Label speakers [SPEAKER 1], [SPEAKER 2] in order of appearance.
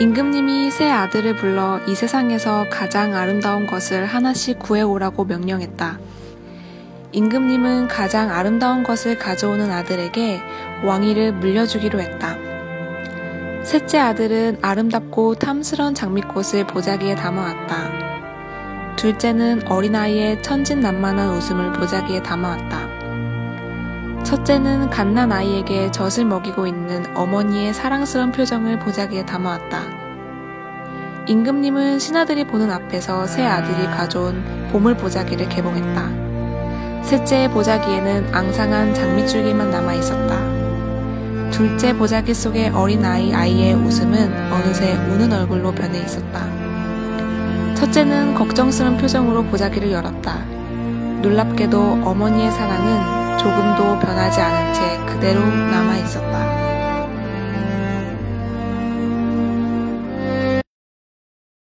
[SPEAKER 1] 임금님이 새 아들을 불러 이 세상에서 가장 아름다운 것을 하나씩 구해오라고 명령했다. 임금님은 가장 아름다운 것을 가져오는 아들에게 왕위를 물려주기로 했다. 셋째 아들은 아름답고 탐스런 장미꽃을 보자기에 담아왔다. 둘째는 어린아이의 천진난만한 웃음을 보자기에 담아왔다. 첫째는 갓난 아이에게 젖을 먹이고 있는 어머니의 사랑스러운 표정을 보자기에 담아왔다. 임금님은 신하들이 보는 앞에서 새 아들이 가져온 보물 보자기를 개봉했다. 셋째의 보자기에는 앙상한 장미줄기만 남아 있었다. 둘째 보자기 속의 어린아이 아이의 웃음은 어느새 우는 얼굴로 변해 있었다. 첫째는 걱정스러운 표정으로 보자기를 열었다. 놀랍게도 어머니의 사랑은 조금도 변하지 않은 채 그대로 남아 있었다.